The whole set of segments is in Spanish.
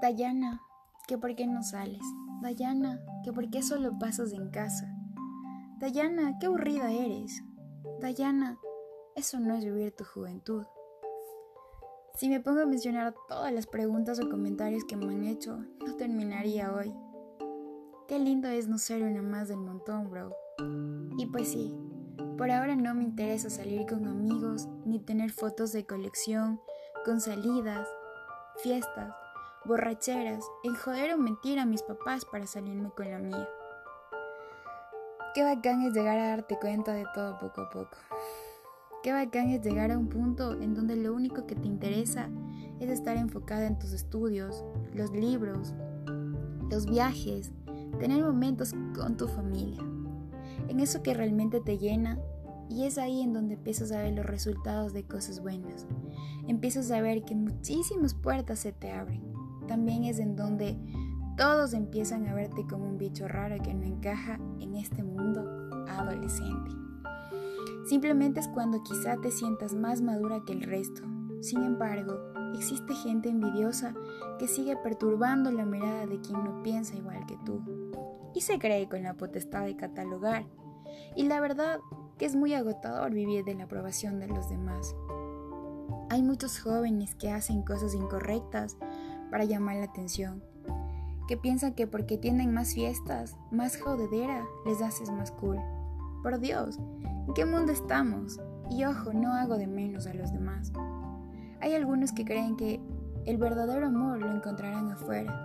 Dayana, que por qué no sales. Dayana, que por qué solo pasas en casa. Dayana, qué aburrida eres. Dayana, eso no es vivir tu juventud. Si me pongo a mencionar todas las preguntas o comentarios que me han hecho, no terminaría hoy. Qué lindo es no ser una más del montón, bro. Y pues sí, por ahora no me interesa salir con amigos ni tener fotos de colección con salidas, fiestas, borracheras, en joder o mentir a mis papás para salirme con la mía. Qué bacán es llegar a darte cuenta de todo poco a poco. Qué bacán es llegar a un punto en donde lo único que te interesa es estar enfocada en tus estudios, los libros, los viajes, tener momentos con tu familia, en eso que realmente te llena y es ahí en donde empiezas a ver los resultados de cosas buenas. Empiezas a ver que muchísimas puertas se te abren. También es en donde todos empiezan a verte como un bicho raro que no encaja en este mundo adolescente. Simplemente es cuando quizá te sientas más madura que el resto. Sin embargo, existe gente envidiosa que sigue perturbando la mirada de quien no piensa igual que tú. Y se cree con la potestad de catalogar. Y la verdad que es muy agotador vivir de la aprobación de los demás. Hay muchos jóvenes que hacen cosas incorrectas para llamar la atención, que piensan que porque tienen más fiestas, más jodedera, les haces más cool. Por Dios, ¿en qué mundo estamos? Y ojo, no hago de menos a los demás. Hay algunos que creen que el verdadero amor lo encontrarán afuera.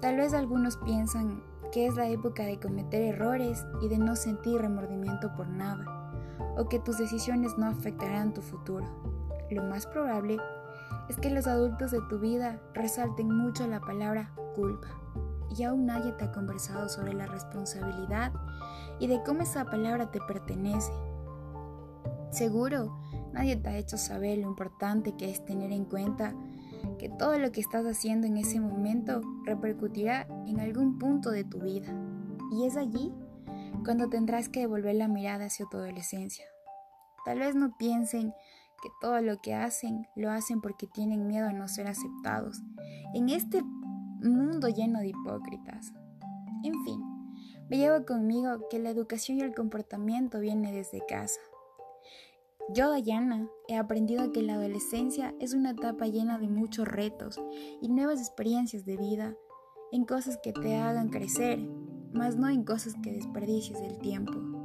Tal vez algunos piensan que es la época de cometer errores y de no sentir remordimiento por nada, o que tus decisiones no afectarán tu futuro. Lo más probable es que los adultos de tu vida resalten mucho la palabra culpa, y aún nadie te ha conversado sobre la responsabilidad y de cómo esa palabra te pertenece. Seguro, nadie te ha hecho saber lo importante que es tener en cuenta que todo lo que estás haciendo en ese momento repercutirá en algún punto de tu vida. Y es allí cuando tendrás que devolver la mirada hacia tu adolescencia. Tal vez no piensen que todo lo que hacen lo hacen porque tienen miedo a no ser aceptados en este mundo lleno de hipócritas. En fin, me llevo conmigo que la educación y el comportamiento viene desde casa. Yo, Dayana, he aprendido que la adolescencia es una etapa llena de muchos retos y nuevas experiencias de vida, en cosas que te hagan crecer, más no en cosas que desperdicies el tiempo.